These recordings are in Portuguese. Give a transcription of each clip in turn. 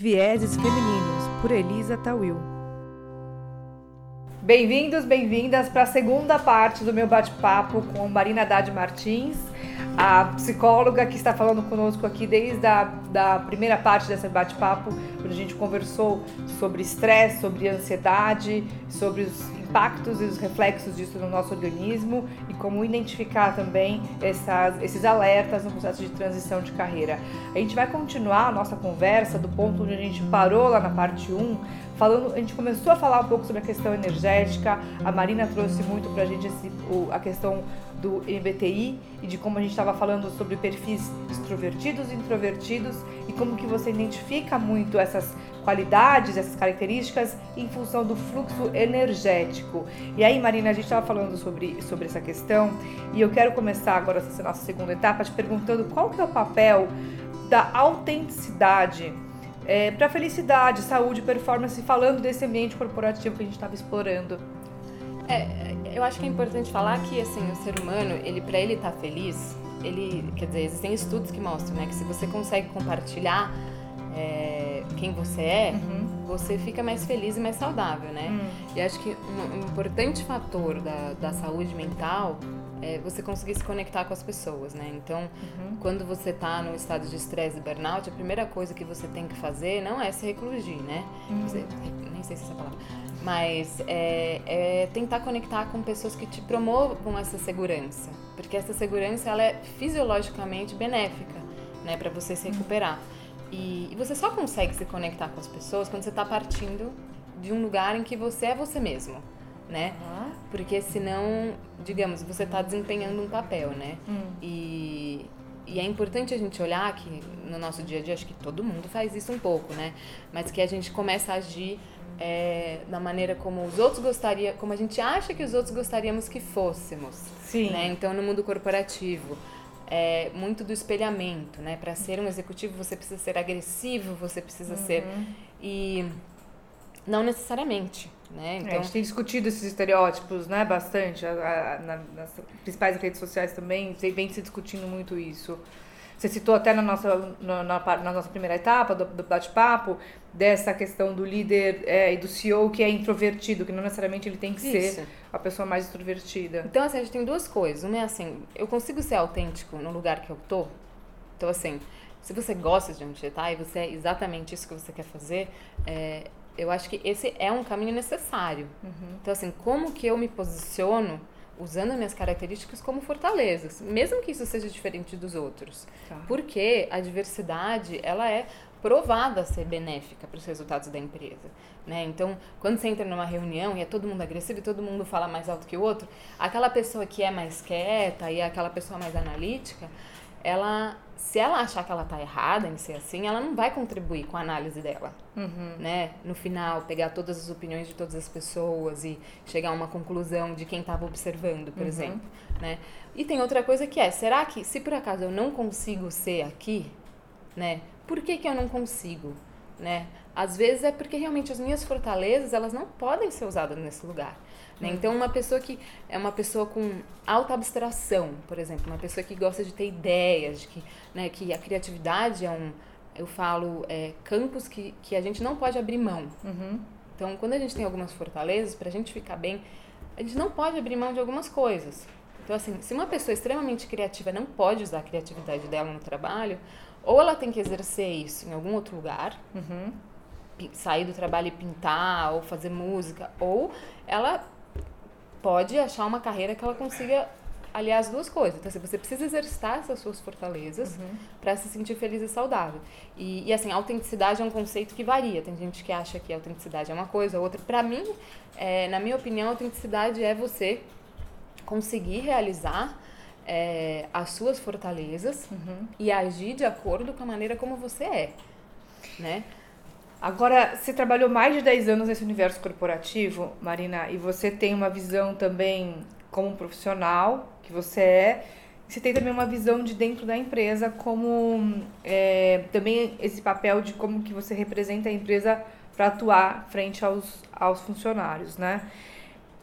Vieses Femininos, por Elisa Tawil. Bem-vindos, bem-vindas para a segunda parte do meu bate-papo com Marina Haddad Martins, a psicóloga que está falando conosco aqui desde a da primeira parte desse bate-papo, onde a gente conversou sobre estresse, sobre ansiedade, sobre os impactos e os reflexos disso no nosso organismo e como identificar também essas, esses alertas no processo de transição de carreira. A gente vai continuar a nossa conversa do ponto onde a gente parou lá na parte 1, falando, a gente começou a falar um pouco sobre a questão energética, a Marina trouxe muito para a gente esse, o, a questão do MBTI e de como a gente estava falando sobre perfis extrovertidos e introvertidos e como que você identifica muito essas qualidades, essas características em função do fluxo energético. E aí, Marina, a gente estava falando sobre, sobre essa questão e eu quero começar agora essa nossa segunda etapa te perguntando qual que é o papel da autenticidade é, para felicidade, saúde, performance, falando desse ambiente corporativo que a gente estava explorando. É, eu acho que é importante falar que assim o ser humano, ele para ele estar tá feliz, ele, quer dizer, existem estudos que mostram, né, que se você consegue compartilhar é, quem você é, uhum. você fica mais feliz e mais saudável, né? Uhum. E acho que um, um, importante fator da, da saúde mental é você conseguir se conectar com as pessoas, né? Então, uhum. quando você está no estado de estresse e burnout, a primeira coisa que você tem que fazer não é se recluir, né? Uhum. Você, nem sei se é essa palavra. Mas é, é, tentar conectar com pessoas que te promovam essa segurança. Porque essa segurança, ela é fisiologicamente benéfica, né? Para você se recuperar. E, e, você só consegue se conectar com as pessoas quando você está partindo de um lugar em que você é você mesmo, né? Uhum. Porque senão, digamos, você está desempenhando um papel, né? Uhum. E, e é importante a gente olhar que no nosso dia a dia, acho que todo mundo faz isso um pouco, né? Mas que a gente começa a agir é, da maneira como os outros gostariam, como a gente acha que os outros gostaríamos que fôssemos. Sim. Né? Então, no mundo corporativo é, muito do espelhamento, né? Para ser um executivo você precisa ser agressivo, você precisa uhum. ser e não necessariamente, né? Então, é, a então gente tem discutido esses estereótipos, né? Bastante, a, a, na, nas principais redes sociais também vem se discutindo muito isso. Você citou até na nossa, na, na, na nossa primeira etapa do, do bate-papo dessa questão do líder é, e do CEO que é introvertido, que não necessariamente ele tem que Isso. ser a pessoa mais extrovertida. Então, assim, a gente tem duas coisas. Uma é assim, eu consigo ser autêntico no lugar que eu tô. Então, assim, se você gosta de onde você tá e você é exatamente isso que você quer fazer, é, eu acho que esse é um caminho necessário. Uhum. Então, assim, como que eu me posiciono usando minhas características como fortalezas, mesmo que isso seja diferente dos outros. Tá. Porque a diversidade, ela é provada a ser benéfica para os resultados da empresa. Né? Então, quando você entra numa reunião e é todo mundo agressivo e todo mundo fala mais alto que o outro, aquela pessoa que é mais quieta e aquela pessoa mais analítica, ela se ela achar que ela tá errada em ser assim, ela não vai contribuir com a análise dela, uhum. né? No final, pegar todas as opiniões de todas as pessoas e chegar a uma conclusão de quem estava observando, por uhum. exemplo, né? E tem outra coisa que é, será que se por acaso eu não consigo ser aqui, né? Por que que eu não consigo, né? Às vezes é porque realmente as minhas fortalezas, elas não podem ser usadas nesse lugar. Né? Então, uma pessoa que é uma pessoa com alta abstração, por exemplo, uma pessoa que gosta de ter ideias, de que, né, que a criatividade é um, eu falo, é, campos que, que a gente não pode abrir mão. Uhum. Então, quando a gente tem algumas fortalezas, para a gente ficar bem, a gente não pode abrir mão de algumas coisas. Então, assim, se uma pessoa extremamente criativa não pode usar a criatividade dela no trabalho, ou ela tem que exercer isso em algum outro lugar, uhum. sair do trabalho e pintar, ou fazer música, ou ela pode achar uma carreira que ela consiga aliar as duas coisas. Então, assim, você precisa exercitar essas suas fortalezas uhum. para se sentir feliz e saudável. E, e, assim, autenticidade é um conceito que varia. Tem gente que acha que a autenticidade é uma coisa, outra. Para mim, é, na minha opinião, autenticidade é você conseguir realizar é, as suas fortalezas uhum. e agir de acordo com a maneira como você é, né? Agora, você trabalhou mais de 10 anos nesse universo corporativo, Marina, e você tem uma visão também como profissional que você é. Você tem também uma visão de dentro da empresa, como é, também esse papel de como que você representa a empresa para atuar frente aos, aos funcionários, né?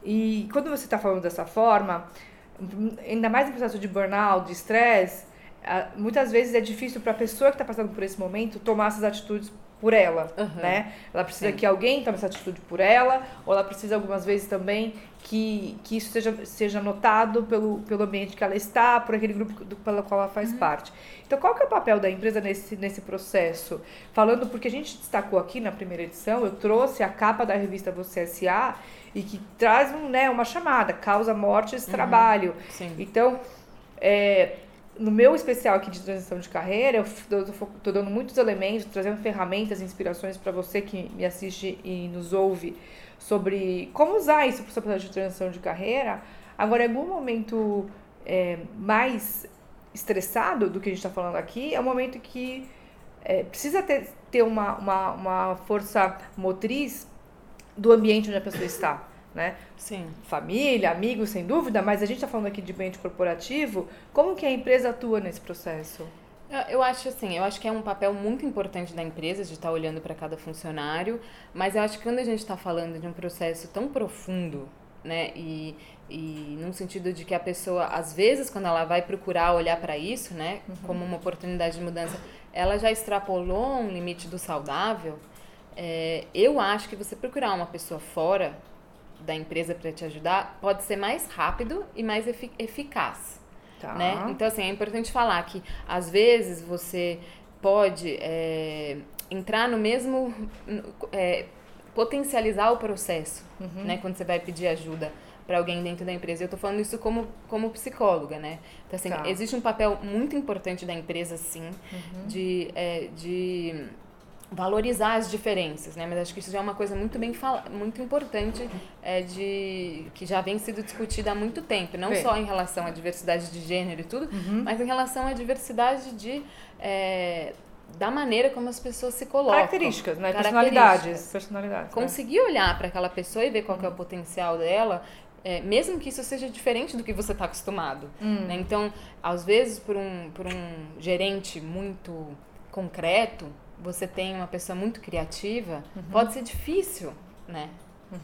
E quando você está falando dessa forma, ainda mais no processo de burnout, de estresse, muitas vezes é difícil para a pessoa que está passando por esse momento tomar essas atitudes por ela, Uhum. né? Ela precisa Sim. que alguém tome essa atitude por ela, ou ela precisa algumas vezes também que, que isso seja, seja notado pelo, pelo ambiente que ela está, por aquele grupo do, pelo qual ela Uhum. faz parte. Então, qual que é o papel da empresa nesse, nesse processo? Falando, porque a gente destacou aqui na primeira edição, eu trouxe a capa da revista Você S.A. e que traz um, né, uma chamada, causa mortes, trabalho. Sim. Então, é, no meu especial aqui de transição de carreira, eu estou dando muitos elementos, trazendo ferramentas, inspirações para você que me assiste e nos ouve sobre como usar isso para o seu processo de transição de carreira. Agora, em algum momento é, mais estressado do que a gente está falando aqui, é um momento que é, precisa ter, ter uma, uma, uma força motriz do ambiente onde a pessoa está, né? Sim. família, amigos, sem dúvida, mas a gente está falando aqui de ambiente corporativo. Como que a empresa atua nesse processo? Eu- acho assim, eu acho que é um papel muito importante da empresa de estar olhando para cada funcionário, mas eu acho que quando a gente está falando de um processo tão profundo, né, e, e num sentido de que a pessoa, às vezes, quando ela vai procurar olhar para isso, né, como uma oportunidade de mudança, ela já extrapolou um limite do saudável, é, eu acho que você procurar uma pessoa fora da empresa para te ajudar pode ser mais rápido e mais efi- eficaz Tá. né? Então, assim, é importante falar que às vezes você pode é, entrar no mesmo. é, potencializar o processo, né? Quando você vai pedir ajuda para alguém dentro da empresa. Eu tô falando isso como, como psicóloga, né? Então, assim, Tá. existe um papel muito importante da empresa, sim, de, é, de valorizar as diferenças, né? Mas acho que isso já é uma coisa muito bem fala muito importante é, de que já vem sido discutida há muito tempo, não Bem. só em relação à diversidade de gênero e tudo, mas em relação à diversidade de é, da maneira como as pessoas se colocam. Características, né? Características. Personalidades. Personalidades. né? Conseguir olhar para aquela pessoa e ver qual é o potencial dela, é, mesmo que isso seja diferente do que você está acostumado. Hum. né? Então, às vezes, por um, por um gerente muito concreto, você tem uma pessoa muito criativa, Uhum. pode ser difícil, né?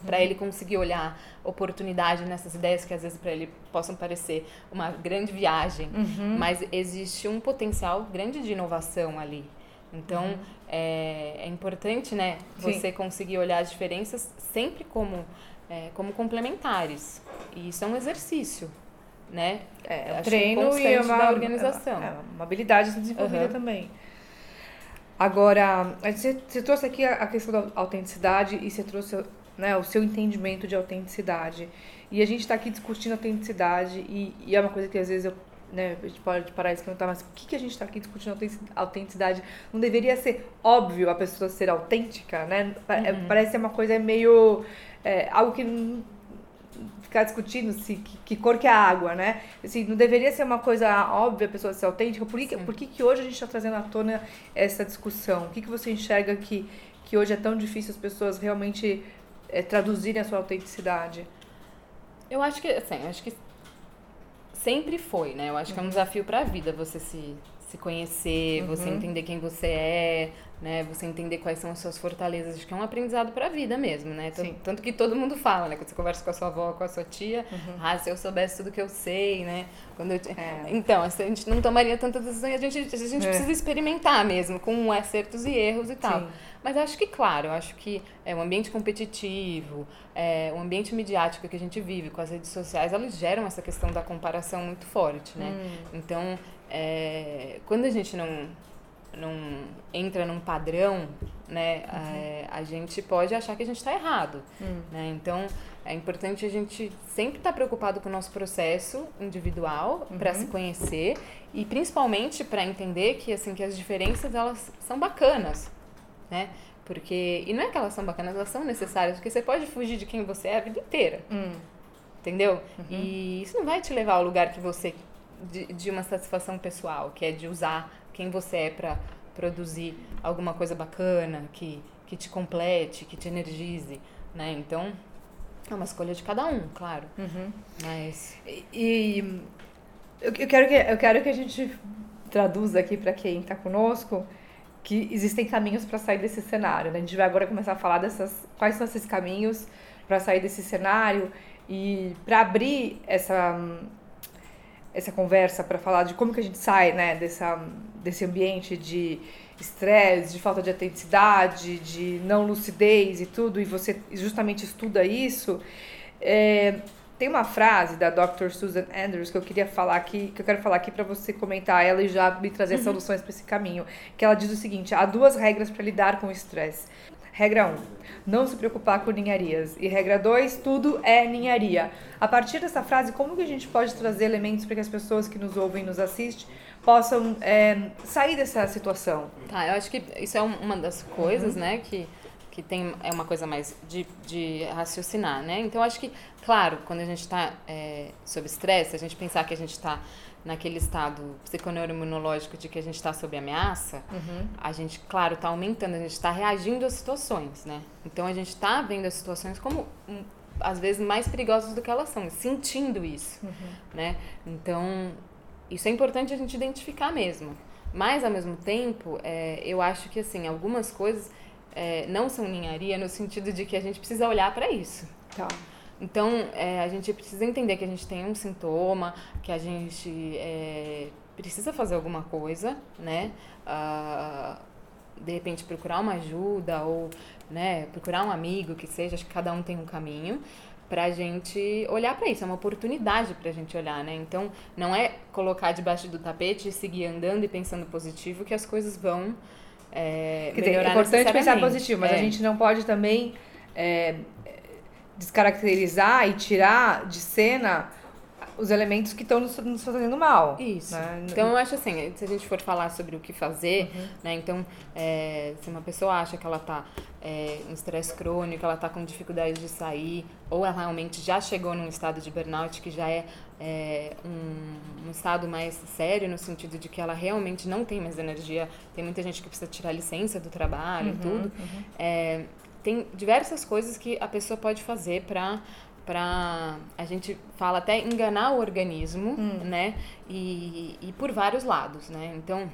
Para ele conseguir olhar oportunidade nessas ideias que às vezes para ele possam parecer uma grande viagem, Uhum. mas existe um potencial grande de inovação ali. Então é, é importante, né, Sim. você conseguir olhar as diferenças sempre como é, como complementares. E isso é um exercício, né? É, um treino e uma, da organização. É uma habilidade desenvolvida Aham. também. Agora, você, trouxe aqui a, questão da autenticidade e você trouxe né, o seu entendimento de autenticidade. E a gente está aqui discutindo autenticidade e, e é uma coisa que às vezes eu, né, a gente pode parar e se perguntar, mas por que, que a gente está aqui discutindo autentici- autenticidade? Não deveria ser óbvio a pessoa ser autêntica, né? É, Parece ser uma coisa meio... é, algo que não, ficar discutindo se que, que cor que é a água, né? Assim, não deveria ser uma coisa óbvia a pessoa ser autêntica. Por que, Sim. por que, que hoje a gente está trazendo à tona essa discussão? O que, que você enxerga que, que hoje é tão difícil as pessoas realmente é, traduzirem a sua autenticidade? Eu acho que, assim, acho que sempre foi, né? Eu acho que é um desafio para a vida você se, se conhecer, você entender quem você é, né? Você entender quais são as suas fortalezas. Acho que é um aprendizado para a vida mesmo, né? Tanto, tanto que todo mundo fala, né? Quando você conversa com a sua avó, com a sua tia, ah, se eu soubesse tudo que eu sei, né? Quando eu É. Então, a gente não tomaria tantas decisões, a gente, a gente É. precisa experimentar mesmo, com acertos e erros e tal. Sim. Mas acho que, claro, acho que é um ambiente competitivo, é, um ambiente midiático que a gente vive com as redes sociais, elas geram essa questão da comparação muito forte, né? Então, é, quando a gente não, não entra num padrão, né, é, a gente pode achar que a gente está errado, né? Então, é importante a gente sempre estar preocupado com o nosso processo individual para se conhecer e principalmente para entender que assim que as diferenças elas são bacanas, né? Porque e não é que elas são bacanas, elas são necessárias, porque você pode fugir de quem você é a vida inteira, Hum, entendeu? E isso não vai te levar ao lugar que você de, de uma satisfação pessoal, que é de usar quem você é para produzir alguma coisa bacana, que que te complete, que te energize, né? Então, é uma escolha de cada um, claro. uhum. Mas E, e eu, eu quero que, eu quero que a gente traduza aqui para quem está conosco que existem caminhos para sair desse cenário. Né? A gente vai agora começar a falar dessas quais são esses caminhos para sair desse cenário e para abrir essa essa conversa para falar de como que a gente sai né, dessa, desse ambiente de, estresse, de falta de autenticidade, de não lucidez e tudo, e você justamente estuda isso, é, tem uma frase da Dr. Susan Andrews que eu queria falar aqui, que eu quero falar aqui para você comentar ela e já me trazer uhum. soluções para esse caminho. Que ela diz o seguinte: há duas regras para lidar com o estresse. Regra 1, um, não se preocupar com ninharias. E regra 2, tudo é ninharia. A partir dessa frase, como que a gente pode trazer elementos para que as pessoas que nos ouvem e nos assistem possam é, sair dessa situação? Tá, eu acho que isso é uma das coisas, uhum. né, que que tem é uma coisa mais de, de raciocinar, né? Então acho que, claro, quando a gente está é, sob estresse, a gente pensar que a gente está naquele estado psiconeuroimunológico de que a gente está sob ameaça, uhum. a gente, claro, está aumentando, a gente está reagindo às situações, né? Então a gente está vendo as situações como um, às vezes mais perigosas do que elas são, sentindo isso, uhum. né? Então isso é importante a gente identificar mesmo. Mas ao mesmo tempo, é, eu acho que assim algumas coisas é, não são ninharia no sentido de que a gente precisa olhar para isso. Tá. Então, é, a gente precisa entender que a gente tem um sintoma, que a gente é, precisa fazer alguma coisa, né? Uh, de repente procurar uma ajuda ou né, procurar um amigo que seja, acho que cada um tem um caminho para a gente olhar para isso, é uma oportunidade para a gente olhar, né? Então, não é colocar debaixo do tapete e seguir andando e pensando positivo que as coisas vão é, Quer dizer, é importante pensar positivo, mas é. a gente não pode também é, descaracterizar e tirar de cena os elementos que estão nos, nos, fazendo mal. Isso. Né? Então, eu acho assim, se a gente for falar sobre o que fazer, uhum. né? Então, é, se uma pessoa acha que ela está é, em estresse crônico, ela está com dificuldade de sair, ou ela realmente já chegou num estado de burnout que já é, é um, um, estado mais sério, no sentido de que ela realmente não tem mais energia. Tem muita gente que precisa tirar licença do trabalho e uhum, tudo. Uhum. É, tem diversas coisas que a pessoa pode fazer para para a gente fala até enganar o organismo, hum. né? E, e por vários lados, né? Então,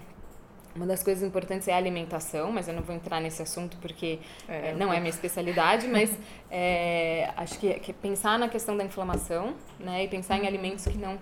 uma das coisas importantes é a alimentação, mas eu não vou entrar nesse assunto porque é, é, não é minha especialidade, mas é, acho que, que, pensar na questão da inflamação, né? E pensar em uhum. alimentos que não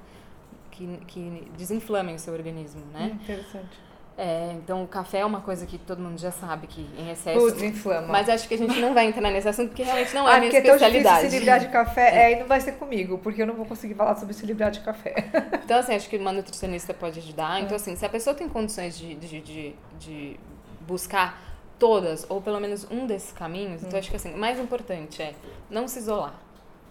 que, que desinflamem o seu organismo, né? Hum, interessante. É, então, o café é uma coisa que todo mundo já sabe que em excesso. Putz, inflama. Mas acho que a gente não vai entrar nesse assunto porque realmente não é ah, a minha especialidade. É tão se livrar de café, é. é, e não vai ser comigo, porque eu não vou conseguir falar sobre se livrar de café. Então, assim, acho que uma nutricionista pode ajudar. Então, é. assim, se a pessoa tem condições de, de, de, de buscar todas, ou pelo menos um desses caminhos, hum. então acho que assim, o mais importante é não se isolar.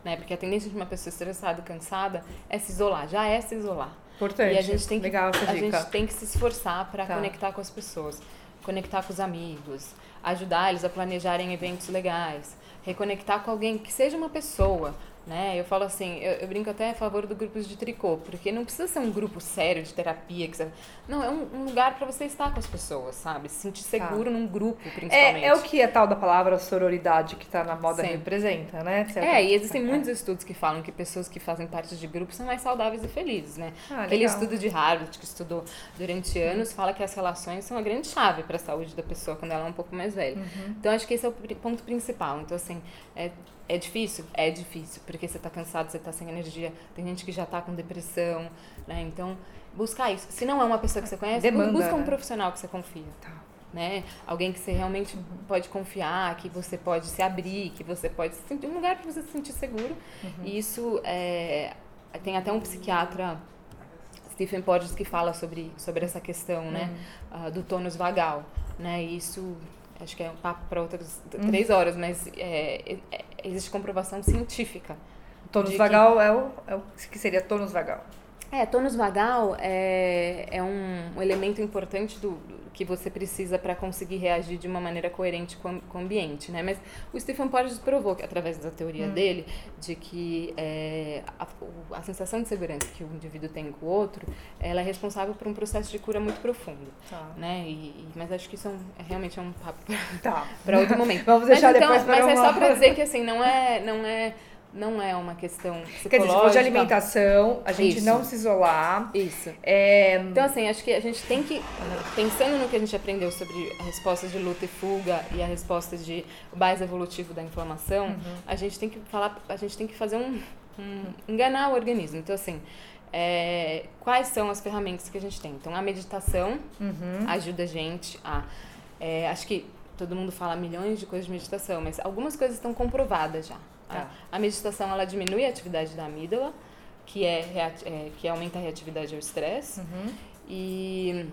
Né? Porque a tendência de uma pessoa estressada e cansada é se isolar, já é se isolar. Importante. E a gente tem que, Legal essa a gente tem que se esforçar para tá. conectar com as pessoas, conectar com os amigos, ajudar eles a planejarem eventos legais, reconectar com alguém que seja uma pessoa, né? Eu falo assim, eu, eu, brinco até a favor do grupos de tricô, porque não precisa ser um grupo sério de terapia, que você... não, é um, um lugar para você estar com as pessoas, sabe? Se sentir tá. seguro tá. num grupo, principalmente. É, é o que a tal da palavra sororidade que está na moda Sim. representa, né? É, e existem é. muitos estudos que falam que pessoas que fazem parte de grupos são mais saudáveis e felizes, né? Ah, Aquele estudo de Harvard que estudou durante anos fala que as relações são a grande chave para a saúde da pessoa quando ela é um pouco mais velha. Uhum. Então acho que esse é o ponto principal. Então assim, é é difícil? É difícil, porque você está cansado, você está sem energia. Tem gente que já está com depressão, né? Então, buscar isso. Se não é uma pessoa que você conhece, Demanda, busca um né? profissional que você confia. Tá. Né? Alguém que você realmente pode confiar, que você pode se abrir, que você pode se sentir um lugar para você se sentir seguro. Uhum. E isso é, tem até um psiquiatra Stephen Porges que fala sobre, sobre essa questão, né, uhum. uh, do tônus vagal, né? E isso acho que é um papo para outras uhum. três horas, mas é, é, existe comprovação científica. Tônus vagal que... é, o, é o que seria tônus vagal. É, tônus vagal é, é um, um elemento importante do, do que você precisa para conseguir reagir de uma maneira coerente com, com, o ambiente, né? Mas o Stephen Porges provou, que, através da teoria hum. dele, de que é, a, a, sensação de segurança que o indivíduo tem com o outro, ela é responsável por um processo de cura muito profundo, tá. né? E, e, mas acho que isso é, um, é realmente é um papo para tá. outro momento. Vamos deixar mas, então, depois para Mas uma... é só para dizer que assim não é não é não é uma questão psicológica. Quer dizer, de alimentação, a gente Isso. não se isolar. Isso. É... Então, assim, acho que a gente tem que, pensando no que a gente aprendeu sobre a resposta de luta e fuga e a resposta de base evolutivo da inflamação, uhum. a gente tem que falar, a gente tem que fazer um, um enganar o organismo. Então, assim, é, quais são as ferramentas que a gente tem. Então, a meditação Uhum. ajuda a gente a. é, acho que todo mundo fala milhões de coisas de meditação, mas algumas coisas estão comprovadas já. Tá. A, a meditação ela diminui a atividade da amígdala, que, é, é, que aumenta a reatividade ao estresse, Uhum. e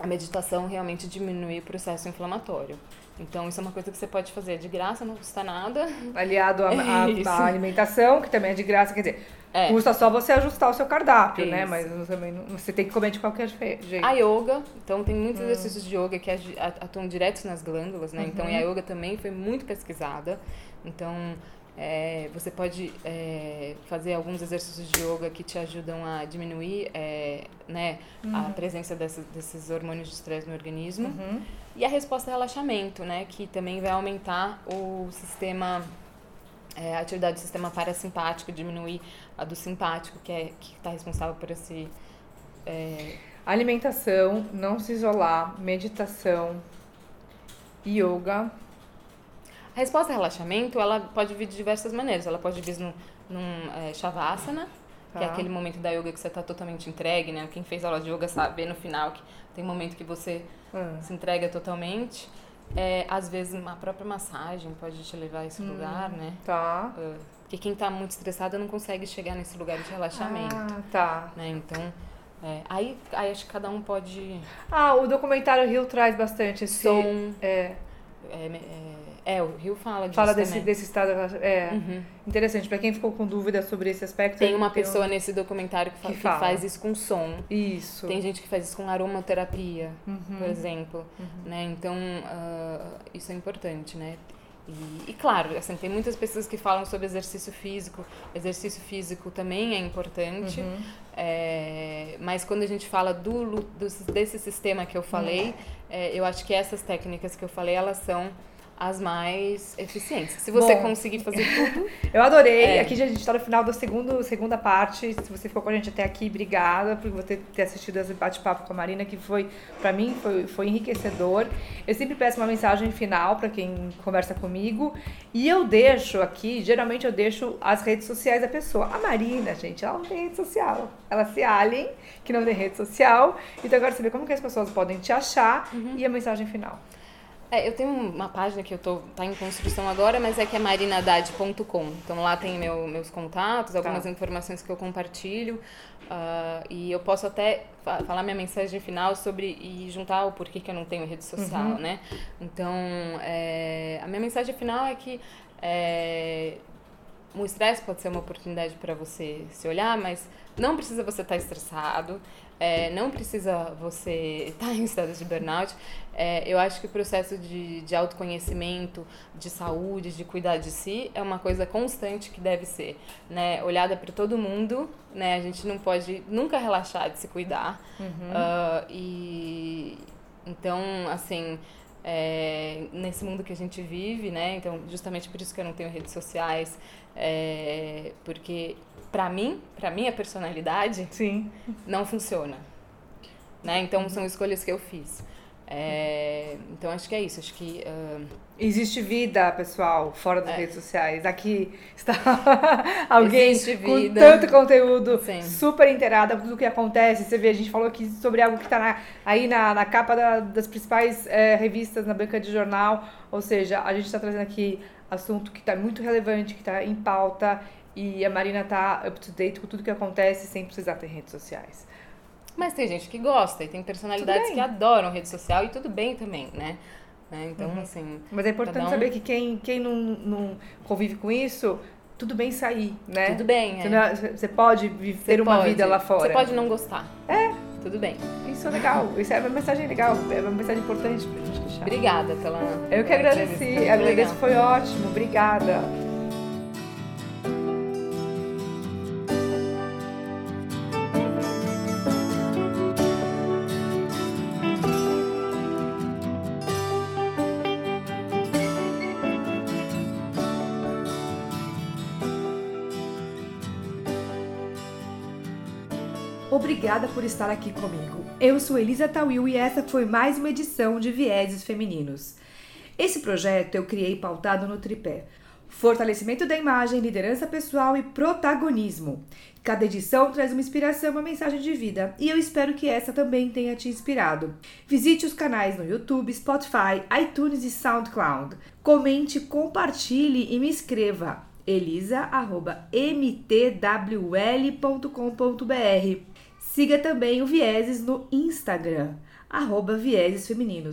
a meditação realmente diminui o processo inflamatório. Então, isso é uma coisa que você pode fazer de graça, não custa nada. Aliado à à alimentação, que também é de graça, quer dizer, É. custa só você ajustar o seu cardápio, né? Isso. Mas não- também não- você tem que comer de qualquer jeito. A yoga, então tem Hum. muitos exercícios de yoga que atuam direto nas glândulas, né? Então, Uhum. e a yoga também foi muito pesquisada. Então, é, você pode é, fazer alguns exercícios de yoga que te ajudam a diminuir é, né, a presença desses, desses hormônios de estresse no organismo. Uhum. E a resposta é relaxamento, né? Que também vai aumentar o sistema, é, a atividade do sistema parasimpático, diminuir a do simpático, que é que está responsável por esse é, Alimentação, não se isolar, meditação, yoga. A resposta a relaxamento, ela pode vir de diversas maneiras. Ela pode vir num, num é, shavasana, que é Tá. aquele momento da yoga que você está totalmente entregue, né? Quem fez aula de yoga sabe no final que tem um momento que você Ah, se entrega totalmente. É, às vezes, uma própria massagem pode te levar a esse lugar, né? Tá. Ah, Porque quem está muito estressado não consegue chegar nesse lugar de relaxamento, Ah, tá. né? Então, é, aí, aí acho que cada um pode... Ah, o documentário Rio traz bastante esse Som, É, é, é, é, o Rio fala disso fala desse, também. desse estado. É, Uhum. interessante. Pra quem ficou com dúvida sobre esse aspecto. Tem uma um- pessoa nesse documentário que, que que faz isso com som. Isso. Tem gente que faz isso com aromaterapia, Uhum. por exemplo. Né? Então, ah, isso é importante, né? E, e, claro, assim, tem muitas pessoas que falam sobre exercício físico. Exercício físico também é importante. Uhum. É, mas quando a gente fala do, do- desse sistema que eu falei, Uhum. É, eu acho que essas técnicas que eu falei, elas são as mais eficientes. Se você Bom. conseguir fazer tudo, Eu adorei. É. Aqui já a gente tá no final da segundo, segunda parte. Se você ficou com a gente até aqui, obrigada por você ter assistido esse bate-papo com a Marina, que foi, pra mim, foi, foi enriquecedor. Eu sempre peço uma mensagem final pra quem conversa comigo. E eu deixo aqui, geralmente eu deixo as redes sociais da pessoa. A Marina, gente, ela não tem rede social. Ela se alien, que não tem rede social. Então eu quero saber como que as pessoas podem te achar e a mensagem final. É, eu tenho uma página que eu tô tá em construção agora, mas é que é marinadade.com. Então lá tem meu, meus contatos, algumas Tá. informações que eu compartilho. ah, e eu posso até fa- falar minha mensagem final sobre e juntar o porquê que eu não tenho rede social, Uhum. né? Então, é, a minha mensagem final é que é, o estresse pode ser uma oportunidade para você se olhar, mas não precisa você estar estressado, é, não precisa você estar em estado de burnout. É, eu acho que o processo de, de autoconhecimento, de saúde, de cuidar de si, é uma coisa constante que deve ser né, olhada para todo mundo. Né? A gente não pode nunca relaxar de se cuidar. Ah, e então, assim, é, nesse mundo que a gente vive, né? Então, justamente por isso que eu não tenho redes sociais, é, porque para mim, para minha personalidade, Sim. não funciona, né? Então, são escolhas que eu fiz. É, então, acho que é isso. Acho que ah, Existe vida, pessoal, fora das É. redes sociais. Aqui está alguém com tanto conteúdo, Sim. super inteirada com tudo que acontece. Você vê, a gente falou aqui sobre algo que está aí na, na capa da- das principais eh, revistas, na banca de jornal. Ou seja, a gente está trazendo aqui assunto que está muito relevante, que está em pauta. E a Marina está up to date com tudo que acontece sem precisar ter redes sociais. Mas tem gente que gosta e tem personalidades que adoram rede social e tudo bem também, né? Né? Então, Uhum. assim, Mas é importante um- saber que quem, quem não, não convive com isso, tudo bem sair, né? tudo bem. É. é- você pode vi- Você ter uma pode- vida lá fora. Você pode não gostar. É. Tudo bem. Isso é legal. Isso é uma mensagem legal. É uma mensagem importante pra gente deixar. Obrigada pela. Eu que agradeci. Agradeço, foi ótimo. Obrigada. Obrigada por estar aqui comigo. Eu sou Elisa Tawil e essa foi mais uma edição de Vieses Femininos. Esse projeto eu criei pautado no tripé. fortalecimento da imagem, liderança pessoal e protagonismo. Cada edição traz uma inspiração, uma mensagem de vida, e eu espero que essa também tenha te inspirado. Visite os canais no YouTube, Spotify, iTunes e SoundCloud. Comente, compartilhe e me escreva elisa@mtwl.com.br. Siga também o Vieses no Instagram, arroba Vieses Femininos.